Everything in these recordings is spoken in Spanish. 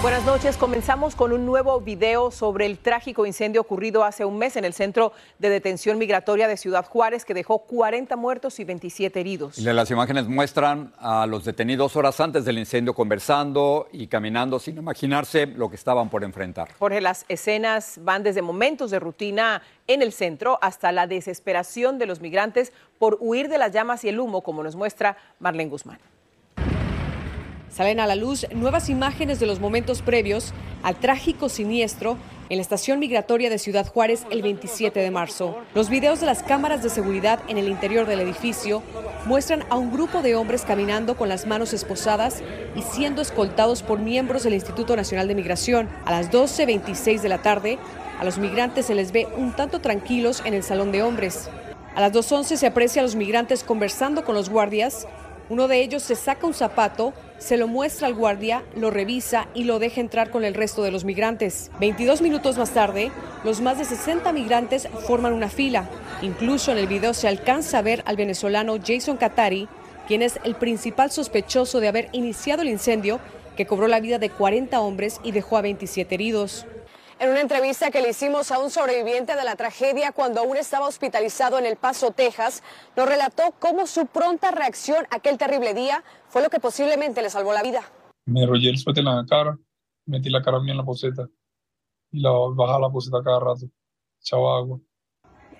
Buenas noches. Comenzamos con un nuevo video sobre el trágico incendio ocurrido hace un mes en el centro de detención migratoria de Ciudad Juárez que dejó 40 muertos y 27 heridos. Las imágenes muestran a los detenidos horas antes del incendio conversando y caminando sin imaginarse lo que estaban por enfrentar. Jorge, las escenas van desde momentos de rutina en el centro hasta la desesperación de los migrantes por huir de las llamas y el humo, como nos muestra Marlene Guzmán. Salen a la luz nuevas imágenes de los momentos previos al trágico siniestro en la estación migratoria de Ciudad Juárez el 27 de marzo. Los videos de las cámaras de seguridad en el interior del edificio muestran a un grupo de hombres caminando con las manos esposadas y siendo escoltados por miembros del Instituto Nacional de Migración. A las 12.26 de la tarde, a los migrantes se les ve un tanto tranquilos en el salón de hombres. A las 2.11 se aprecia a los migrantes conversando con los guardias. Uno de ellos se saca un zapato, se lo muestra al guardia, lo revisa y lo deja entrar con el resto de los migrantes. 22 minutos más tarde, los más de 60 migrantes forman una fila. Incluso en el video se alcanza a ver al venezolano Jason Katari, quien es el principal sospechoso de haber iniciado el incendio que cobró la vida de 40 hombres y dejó a 27 heridos. En una entrevista que le hicimos a un sobreviviente de la tragedia cuando aún estaba hospitalizado en El Paso, Texas, nos relató cómo su pronta reacción aquel terrible día fue lo que posiblemente le salvó la vida. Me enrollé el suéter en la cara, metí la cara mía en la poseta y la bajaba la poseta cada rato, echaba agua.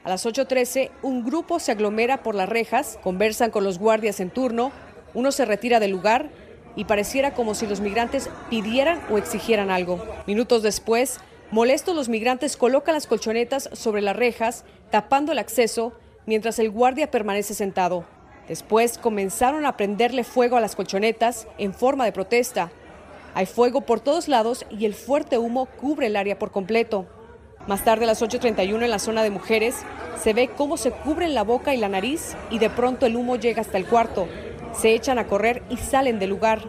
A las 8.13, un grupo se aglomera por las rejas, conversan con los guardias en turno, uno se retira del lugar y pareciera como si los migrantes pidieran o exigieran algo. Minutos después, molestos los migrantes colocan las colchonetas sobre las rejas, tapando el acceso, mientras el guardia permanece sentado. Después comenzaron a prenderle fuego a las colchonetas en forma de protesta. Hay fuego por todos lados y el fuerte humo cubre el área por completo. Más tarde, a las 8.31 en la zona de mujeres, se ve cómo se cubren la boca y la nariz y de pronto el humo llega hasta el cuarto. Se echan a correr y salen del lugar.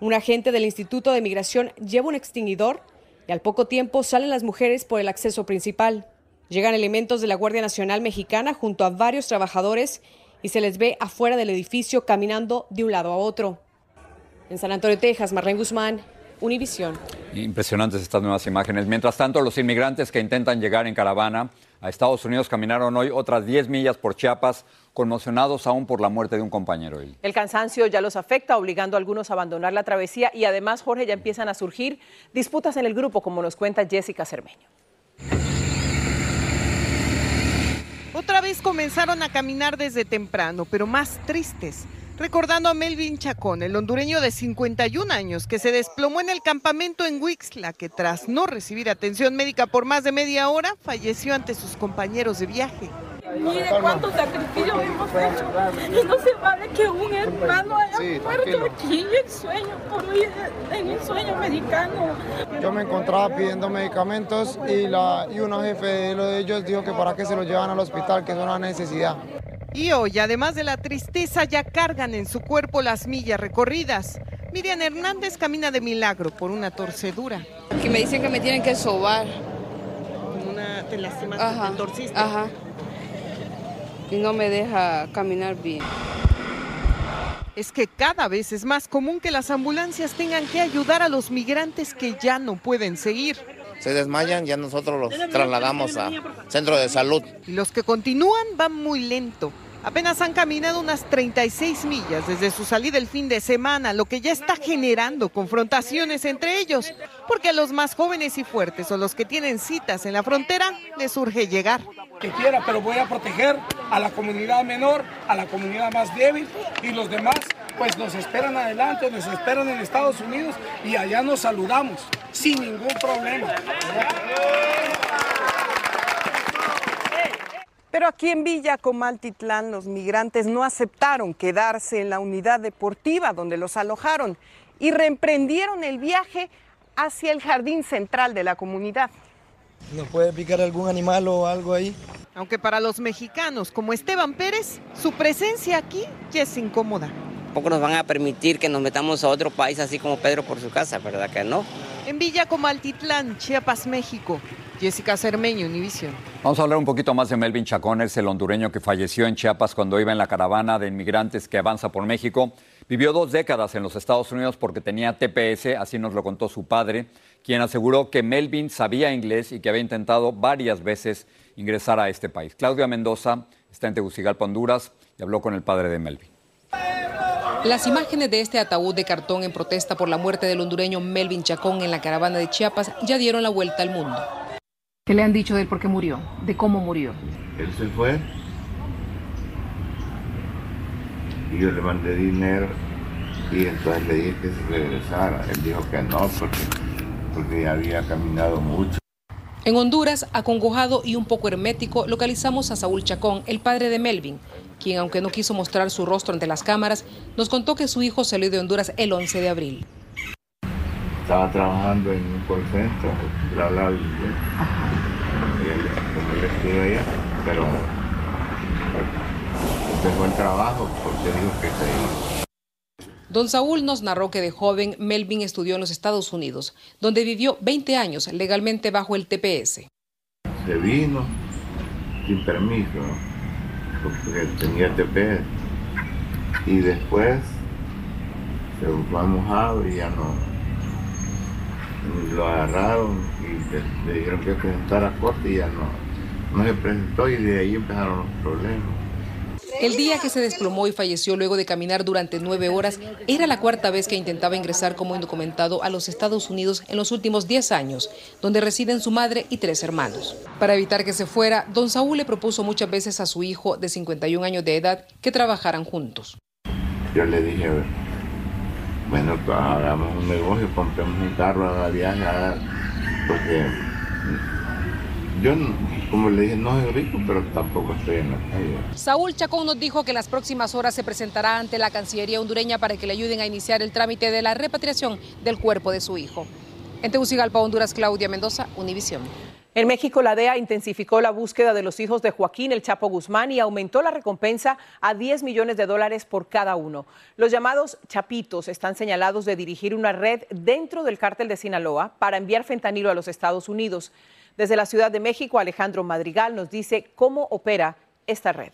Un agente del Instituto de Migración lleva un extinguidor y al poco tiempo salen las mujeres por el acceso principal. Llegan elementos de la Guardia Nacional Mexicana junto a varios trabajadores y se les ve afuera del edificio caminando de un lado a otro. En San Antonio, Texas, Marlene Guzmán, Univisión. Impresionantes estas nuevas imágenes. Mientras tanto, los inmigrantes que intentan llegar en caravana a Estados Unidos caminaron hoy otras 10 millas por Chiapas, conmocionados aún por la muerte de un compañero. El cansancio ya los afecta, obligando a algunos a abandonar la travesía y además, Jorge, ya empiezan a surgir disputas en el grupo, como nos cuenta Jessica Cermeño. Otra vez comenzaron a caminar desde temprano, pero más tristes, recordando a Melvin Chacón, el hondureño de 51 años que se desplomó en el campamento en Wixla, que tras no recibir atención médica por más de media hora, falleció ante sus compañeros de viaje. Mire cuánto sacrificio hemos hecho. Y no se vale que un hermano haya Sí, muerto tranquilo. aquí en el sueño, por ir en el sueño americano. yo me encontraba pidiendo medicamentos y, la, y una jefe de ellos dijo que para qué se los llevan al hospital, que es una necesidad. Y hoy, además de la tristeza, ya cargan en su cuerpo las millas recorridas. Miriam Hernández camina de milagro por una torcedura. Que me dicen que me tienen que sobar. Una, te lastimaste, Ajá, te torciste. Ajá. Y no me deja caminar bien. Es que cada vez es más común que las ambulancias tengan que ayudar a los migrantes que ya no pueden seguir. Se desmayan, ya nosotros los trasladamos a centro de salud. Y los que continúan van muy lento. Apenas han caminado unas 36 millas desde su salida el fin de semana, lo que ya está generando confrontaciones entre ellos, porque a los más jóvenes y fuertes o los que tienen citas en la frontera les urge llegar. Que quiera, pero voy a proteger a la comunidad menor, a la comunidad más débil y los demás pues nos esperan adelante, nos esperan en Estados Unidos y allá nos saludamos sin ningún problema. Pero aquí en Villa Comaltitlán los migrantes no aceptaron quedarse en la unidad deportiva donde los alojaron y reemprendieron el viaje hacia el jardín central de la comunidad. ¿Nos puede picar algún animal o algo ahí? Aunque para los mexicanos como Esteban Pérez, su presencia aquí ya es incómoda. Tampoco nos van a permitir que nos metamos a otro país así como Pedro por su casa, ¿verdad que no? En Villa Comaltitlán, Chiapas, México. Jessica Cermeño, Univisión. Vamos a hablar un poquito más de Melvin Chacón, es el hondureño que falleció en Chiapas cuando iba en la caravana de inmigrantes que avanza por México. Vivió dos décadas en los Estados Unidos porque tenía TPS, así nos lo contó su padre, quien aseguró que Melvin sabía inglés y que había intentado varias veces ingresar a este país. Claudia Mendoza está en Tegucigalpa, Honduras, y habló con el padre de Melvin. Las imágenes de este ataúd de cartón en protesta por la muerte del hondureño Melvin Chacón en la caravana de Chiapas ya dieron la vuelta al mundo. ¿Qué le han dicho de él por qué murió? ¿De cómo murió? Él se fue y yo le mandé dinero y entonces le dije que se regresara. Él dijo que no porque, porque ya había caminado mucho. En Honduras, acongojado y un poco hermético, localizamos a Saúl Chacón, el padre de Melvin, quien, aunque no quiso mostrar su rostro ante las cámaras, nos contó que su hijo salió de Honduras el 11 de abril. Estaba trabajando en un call center, inglés. Y él, él estuvo allá, pero dejó el trabajo porque dijo que se iba. Don Saúl nos narró que de joven Melvin estudió en los Estados Unidos, donde vivió 20 años legalmente bajo el TPS. Se vino sin permiso, porque tenía TPS. Y después se fue a mojado y ya no. Lo agarraron y le, le dijeron que presentara corte y ya no. No se presentó y de ahí empezaron los problemas. El día que se desplomó y falleció luego de caminar durante nueve horas era la cuarta vez que intentaba ingresar como indocumentado a los Estados Unidos en los últimos 10 años, donde residen su madre y tres hermanos. Para evitar que se fuera, don Saúl le propuso muchas veces a su hijo de 51 años de edad que trabajaran juntos. Yo le dije, bueno, pues hagamos un negocio, compremos un carro, haga viaje, haga- porque yo, como le dije, no soy rico, pero tampoco estoy en la calle. Saúl Chacón nos dijo que en las próximas horas se presentará ante la Cancillería hondureña para que le ayuden a iniciar el trámite de la repatriación del cuerpo de su hijo. En Tegucigalpa, Honduras, Claudia Mendoza, Univisión. En México, la DEA intensificó la búsqueda de los hijos de Joaquín El Chapo Guzmán y aumentó la recompensa a 10 millones de dólares por cada uno. Los llamados chapitos están señalados de dirigir una red dentro del cártel de Sinaloa para enviar fentanilo a los Estados Unidos. Desde la Ciudad de México, Alejandro Madrigal nos dice cómo opera esta red.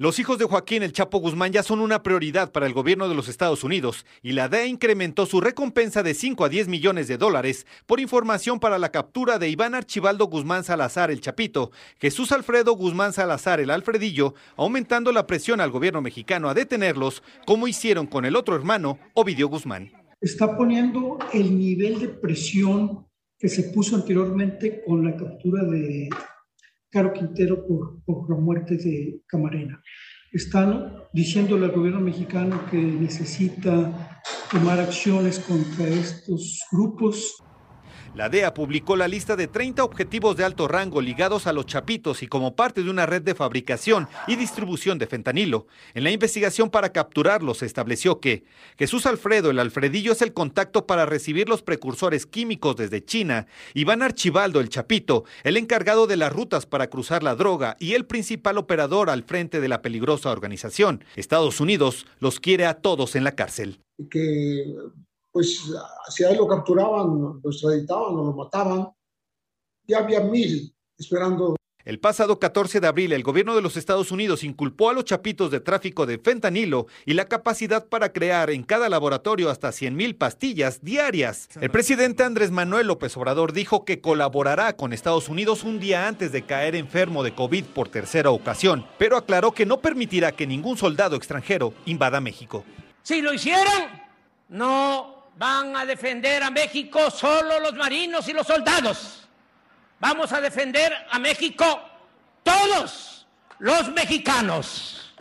Los hijos de Joaquín El Chapo Guzmán ya son una prioridad para el gobierno de los Estados Unidos y la DEA incrementó su recompensa de 5 a 10 millones de dólares por información para la captura de Iván Archibaldo Guzmán Salazar El Chapito, Jesús Alfredo Guzmán Salazar El Alfredillo, aumentando la presión al gobierno mexicano a detenerlos, como hicieron con el otro hermano, Ovidio Guzmán. está poniendo el nivel de presión que se puso anteriormente con la captura de Caro Quintero por, la muerte de Camarena. Están diciéndole al gobierno mexicano que necesita tomar acciones contra estos grupos. La DEA publicó la lista de 30 objetivos de alto rango ligados a los chapitos y como parte de una red de fabricación y distribución de fentanilo. En la investigación para capturarlos se estableció que Jesús Alfredo, el Alfredillo, es el contacto para recibir los precursores químicos desde China. Iván Archibaldo, el Chapito, el encargado de las rutas para cruzar la droga y el principal operador al frente de la peligrosa organización. Estados Unidos los quiere a todos en la cárcel. Pues si a él lo capturaban, lo extraditaban o lo mataban, ya había mil esperando. El pasado 14 de abril, el gobierno de los Estados Unidos inculpó a los chapitos de tráfico de fentanilo y la capacidad para crear en cada laboratorio hasta 100 mil pastillas diarias. El presidente Andrés Manuel López Obrador dijo que colaborará con Estados Unidos un día antes de caer enfermo de COVID por tercera ocasión, pero aclaró que no permitirá que ningún soldado extranjero invada México. Si lo hicieran, no van a defender a México solo los marinos y los soldados. Vamos a defender a México todos los mexicanos.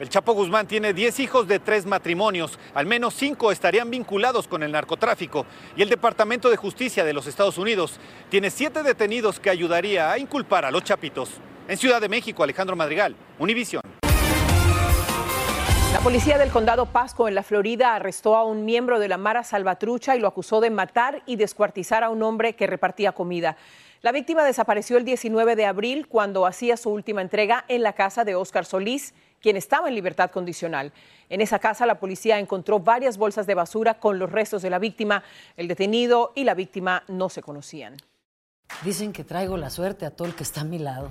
El Chapo Guzmán tiene 10 hijos de tres matrimonios, al menos 5 estarían vinculados con el narcotráfico y el Departamento de Justicia de los Estados Unidos tiene 7 detenidos que ayudaría a inculpar a los chapitos. En Ciudad de México, Alejandro Madrigal, Univisión. La policía del condado Pasco en la Florida arrestó a un miembro de la Mara Salvatrucha y lo acusó de matar y descuartizar a un hombre que repartía comida. La víctima desapareció el 19 de abril cuando hacía su última entrega en la casa de Óscar Solís, quien estaba en libertad condicional. En esa casa la policía encontró varias bolsas de basura con los restos de la víctima. El detenido y la víctima no se conocían. Dicen que traigo la suerte a todo el que está a mi lado.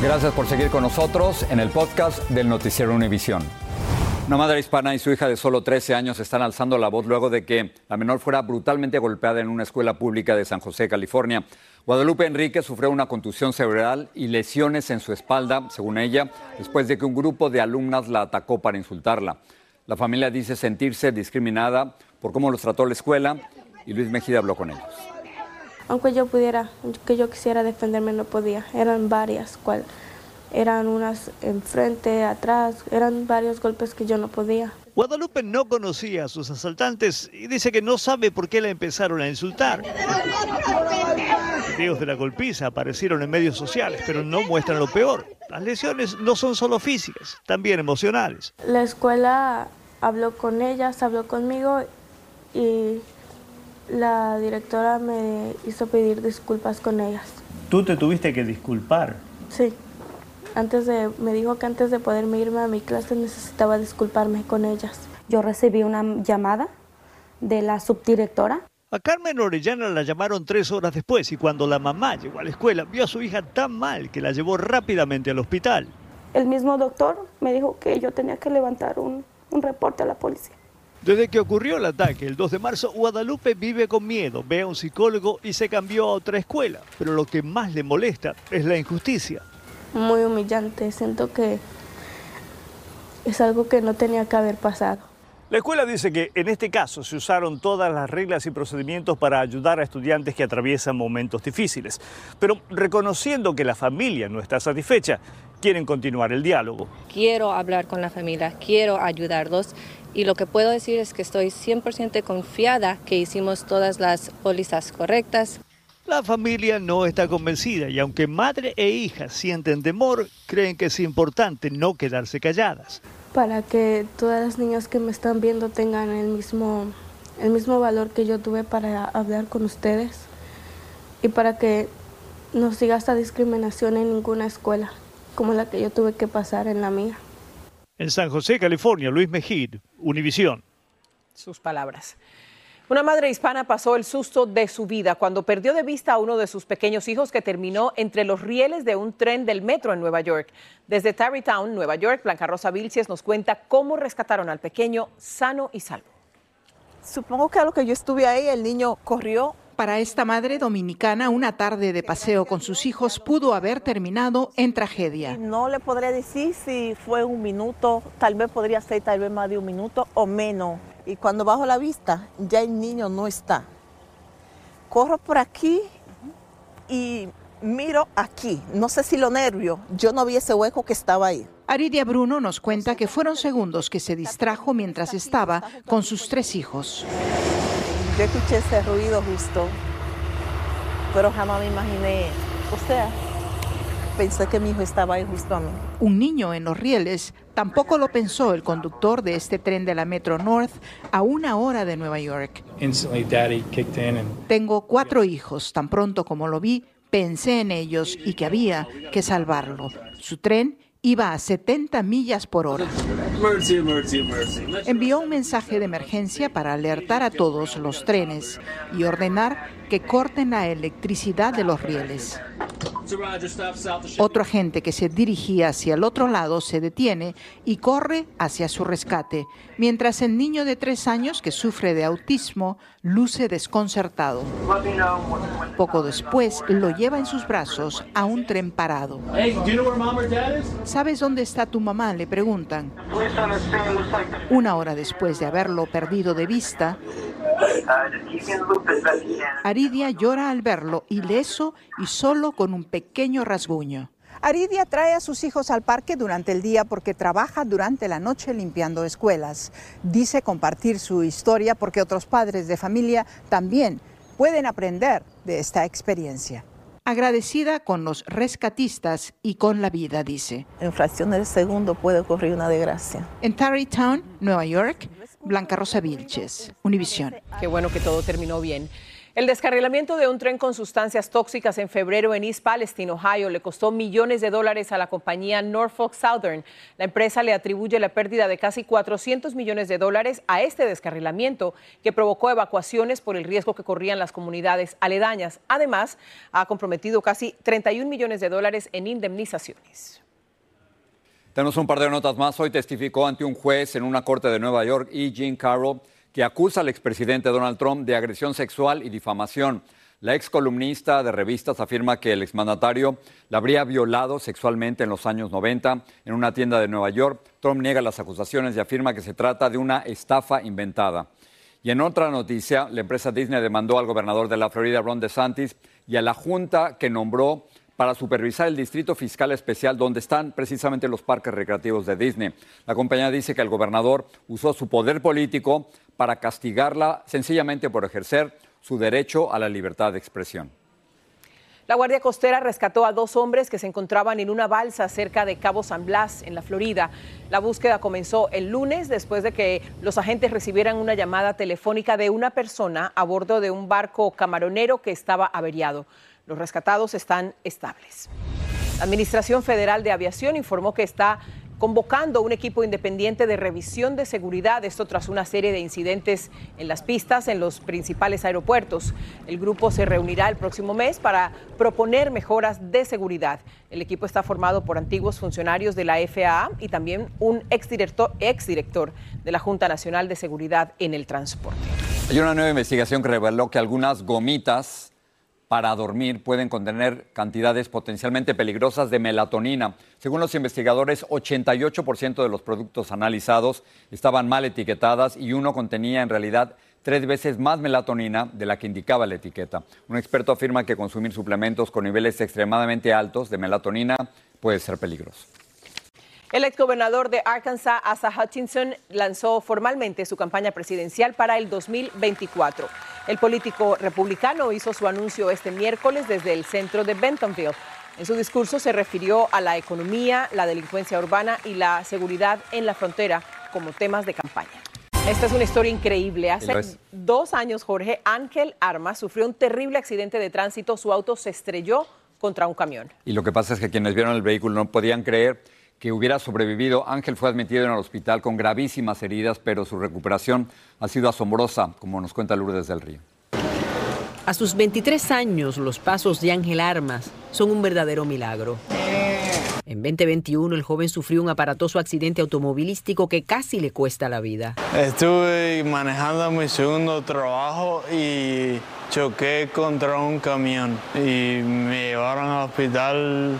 Gracias por seguir con nosotros en el podcast del Noticiero Univisión. Una madre hispana y su hija de solo 13 años están alzando la voz luego de que la menor fuera brutalmente golpeada en una escuela pública de San José, California. Guadalupe Enrique sufrió una contusión cerebral y lesiones en su espalda, según ella, después de que un grupo de alumnas la atacó para insultarla. La familia dice sentirse discriminada por cómo los trató la escuela y Luis Mejida habló con ellos. Aunque yo pudiera, que yo quisiera defenderme, no podía. Eran varias, cual, eran unas enfrente, atrás, eran varios golpes que yo no podía. Guadalupe no conocía a sus asaltantes y dice que no sabe por qué la empezaron a insultar. Videos de la golpiza aparecieron en medios sociales, pero no muestran lo peor. Las lesiones no son solo físicas, también emocionales. La escuela habló con ellas, habló conmigo y la directora me hizo pedir disculpas con ellas. ¿Tú te tuviste que disculpar? Sí. Antes de, me dijo que antes de poderme irme a mi clase necesitaba disculparme con ellas. Yo recibí una llamada de la subdirectora. A Carmen Orellana la llamaron tres horas después y cuando la mamá llegó a la escuela vio a su hija tan mal que la llevó rápidamente al hospital. El mismo doctor me dijo que yo tenía que levantar un, un reporte a la policía. Desde que ocurrió el ataque el 2 de marzo, Guadalupe vive con miedo, ve a un psicólogo y se cambió a otra escuela. Pero lo que más le molesta es la injusticia. Muy humillante, siento que es algo que no tenía que haber pasado. La escuela dice que en este caso se usaron todas las reglas y procedimientos para ayudar a estudiantes que atraviesan momentos difíciles. Pero reconociendo que la familia no está satisfecha, quieren continuar el diálogo. Quiero hablar con la familia, quiero ayudarlos y lo que puedo decir es que estoy 100% confiada que hicimos todas las pólizas correctas. La familia no está convencida y aunque madre e hija sienten temor, creen que es importante no quedarse calladas. Para que todas las niñas que me están viendo tengan el mismo, el mismo valor que yo tuve para hablar con ustedes y para que no siga esta discriminación en ninguna escuela como la que yo tuve que pasar en la mía. En San José, California, Luis Mejid, Univisión. Sus palabras. Una madre hispana pasó el susto de su vida cuando perdió de vista a uno de sus pequeños hijos que terminó entre los rieles de un tren del metro en Nueva York. Desde Tarrytown, Nueva York, Blanca Rosa Vilches nos cuenta cómo rescataron al pequeño sano y salvo. Supongo que a lo que yo estuve ahí, el niño corrió Para esta madre dominicana, una tarde de paseo con sus hijos pudo haber terminado en tragedia. No le podré decir si fue un minuto, tal vez podría ser tal vez más de un minuto o menos. Y cuando bajo la vista, ya el niño no está. Corro por aquí y miro aquí. No sé si lo nervio, yo no vi ese hueco que estaba ahí. Aridia Bruno nos cuenta que fueron segundos que se distrajo mientras estaba con sus tres hijos. Yo escuché ese ruido justo, pero jamás me imaginé, o sea, pensé que mi hijo estaba ahí justo a mí. Un niño en los rieles tampoco lo pensó el conductor de este tren de la Metro North a una hora de Nueva York. Tengo cuatro hijos, tan pronto como lo vi, pensé en ellos y que había que salvarlo. Su tren iba a 70 millas por hora. Envió un mensaje de emergencia para alertar a todos los trenes y ordenar que corten la electricidad de los rieles. Otro agente que se dirigía hacia el otro lado se detiene y corre hacia su rescate, mientras el niño de tres años que sufre de autismo luce desconcertado. Poco después lo lleva en sus brazos a un tren parado. ¿Sabes dónde está tu mamá? le preguntan. Una hora después de haberlo perdido de vista, Aridia llora al verlo, ileso y solo con un pequeño rasguño. Aridia trae a sus hijos al parque durante el día porque trabaja durante la noche limpiando escuelas. Dice compartir su historia porque otros padres de familia también pueden aprender de esta experiencia. Agradecida con los rescatistas y con la vida, dice. En fracciones de segundo puede ocurrir una desgracia. En Tarrytown, Nueva York, Blanca Rosa Vilches, Univisión. Qué bueno que todo terminó bien. El descarrilamiento de un tren con sustancias tóxicas en febrero en East Palestine, Ohio, le costó millones de dólares a la compañía Norfolk Southern. La empresa le atribuye la pérdida de casi 400 millones de dólares a este descarrilamiento que provocó evacuaciones por el riesgo que corrían las comunidades aledañas. Además, ha comprometido casi 31 millones de dólares en indemnizaciones. Tenemos un par de notas más. Hoy testificó ante un juez en una corte de Nueva York y Jean Carroll que acusa al expresidente Donald Trump de agresión sexual y difamación. La ex columnista de revistas afirma que el exmandatario la habría violado sexualmente en los años 90 en una tienda de Nueva York. Trump niega las acusaciones y afirma que se trata de una estafa inventada. Y en otra noticia, la empresa Disney demandó al gobernador de la Florida, Ron DeSantis, y a la junta que nombró para supervisar el distrito fiscal especial donde están precisamente los parques recreativos de Disney. La compañía dice que el gobernador usó su poder político para castigarla sencillamente por ejercer su derecho a la libertad de expresión. La Guardia Costera rescató a dos hombres que se encontraban en una balsa cerca de Cabo San Blas, en la Florida. La búsqueda comenzó el lunes después de que los agentes recibieran una llamada telefónica de una persona a bordo de un barco camaronero que estaba averiado. Los rescatados están estables. La Administración Federal de Aviación informó que está convocando un equipo independiente de revisión de seguridad, esto tras una serie de incidentes en las pistas en los principales aeropuertos. El grupo se reunirá el próximo mes para proponer mejoras de seguridad. El equipo está formado por antiguos funcionarios de la FAA y también un exdirector, exdirector de la Junta Nacional de Seguridad en el Transporte. Hay una nueva investigación que reveló que algunas gomitas para dormir pueden contener cantidades potencialmente peligrosas de melatonina. Según los investigadores, 88% de los productos analizados estaban mal etiquetadas y uno contenía en realidad tres veces más melatonina de la que indicaba la etiqueta. Un experto afirma que consumir suplementos con niveles extremadamente altos de melatonina puede ser peligroso. El exgobernador de Arkansas, Asa Hutchinson, lanzó formalmente su campaña presidencial para el 2024. El político republicano hizo su anuncio este miércoles desde el centro de Bentonville. En su discurso se refirió a la economía, la delincuencia urbana y la seguridad en la frontera como temas de campaña. Esta es una historia increíble. Hace dos años, Jorge Ángel Armas sufrió un terrible accidente de tránsito. Su auto se estrelló contra un camión. Y lo que pasa es que quienes vieron el vehículo no podían creer que hubiera sobrevivido. Ángel fue admitido en el hospital con gravísimas heridas, pero su recuperación ha sido asombrosa, como nos cuenta Lourdes del Río. A sus 23 años, los pasos de Ángel Armas son un verdadero milagro. En 2021 el joven sufrió un aparatoso accidente automovilístico que casi le cuesta la vida. Estuve manejando mi segundo trabajo y choqué contra un camión y me llevaron al hospital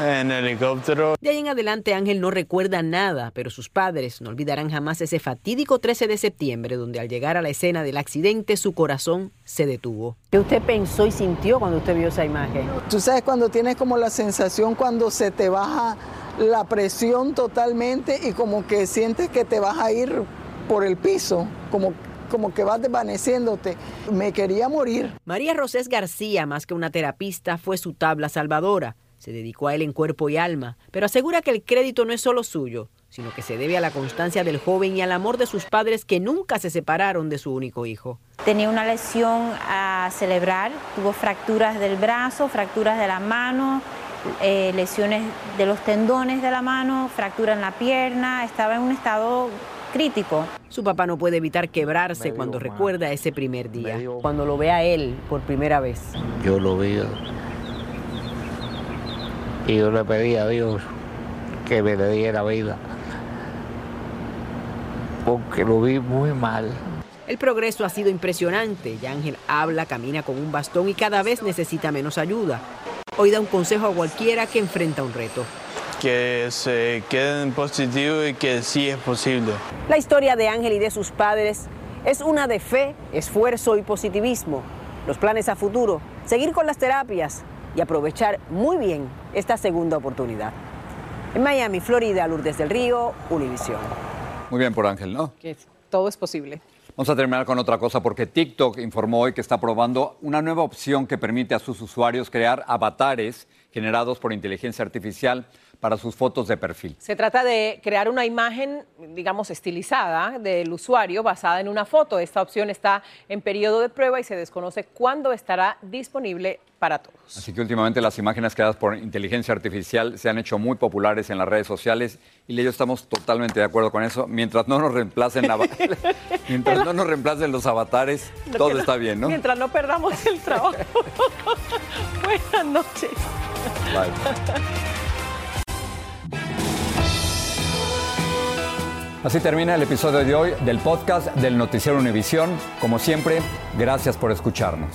en helicóptero. De ahí en adelante Ángel no recuerda nada, pero sus padres no olvidarán jamás ese fatídico 13 de septiembre donde al llegar a la escena del accidente su corazón se detuvo. ¿Qué usted pensó y sintió cuando usted vio esa imagen? Tú sabes cuando tienes como la sensación cuando se te baja la presión totalmente y como que sientes que te vas a ir por el piso, como como que vas desvaneciéndote. Me quería morir. María Rosés García, más que una terapista, fue su tabla salvadora. Se dedicó a él en cuerpo y alma, pero asegura que el crédito no es solo suyo, sino que se debe a la constancia del joven y al amor de sus padres que nunca se separaron de su único hijo. Tenía una lesión a celebrar, tuvo fracturas del brazo, fracturas de la mano, eh, lesiones de los tendones de la mano, fractura en la pierna, estaba en un estado crítico. Su papá no puede evitar quebrarse cuando recuerda ese primer día, cuando lo ve a él por primera vez. Yo lo vi y yo le pedí a Dios que me le diera vida, porque lo vi muy mal. El progreso ha sido impresionante. Ya Ángel habla, camina con un bastón y cada vez necesita menos ayuda. Hoy da un consejo a cualquiera que enfrenta un reto que se queden positivos y que sí es posible. La historia de Ángel y de sus padres es una de fe, esfuerzo y positivismo. Los planes a futuro, seguir con las terapias y aprovechar muy bien esta segunda oportunidad. En Miami, Florida, Lourdes del Río, Univisión. Muy bien por Ángel, ¿no? Que todo es posible. Vamos a terminar con otra cosa porque TikTok informó hoy que está probando una nueva opción que permite a sus usuarios crear avatares generados por inteligencia artificial para sus fotos de perfil. Se trata de crear una imagen, digamos, estilizada del usuario basada en una foto. Esta opción está en periodo de prueba y se desconoce cuándo estará disponible para todos. Así que últimamente las imágenes creadas por inteligencia artificial se han hecho muy populares en las redes sociales y yo estamos totalmente de acuerdo con eso. Mientras no nos reemplacen, mientras no nos reemplacen los avatares, todo está bien, ¿no? Mientras no perdamos el trabajo. Buenas noches. Bye. Así termina el episodio de hoy del podcast del Noticiero Univisión. Como siempre, gracias por escucharnos.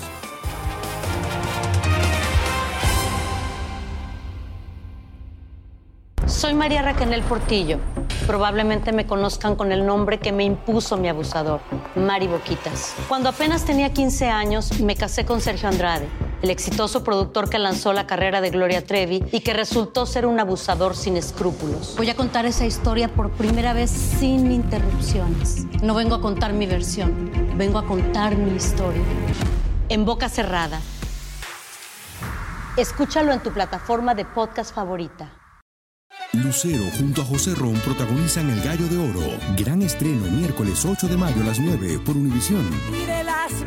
Soy María Raquel Portillo. Probablemente me conozcan con el nombre que me impuso mi abusador, Mari Boquitas. Cuando apenas tenía 15 años, me casé con Sergio Andrade, el exitoso productor que lanzó la carrera de Gloria Trevi y que resultó ser un abusador sin escrúpulos. Voy a contar esa historia por primera vez sin interrupciones. No vengo a contar mi versión, vengo a contar mi historia. En boca cerrada. Escúchalo en tu plataforma de podcast favorita. Lucero junto a José Ron protagonizan El Gallo de Oro. Gran estreno miércoles 8 de mayo a las 9 por Univisión. Y de las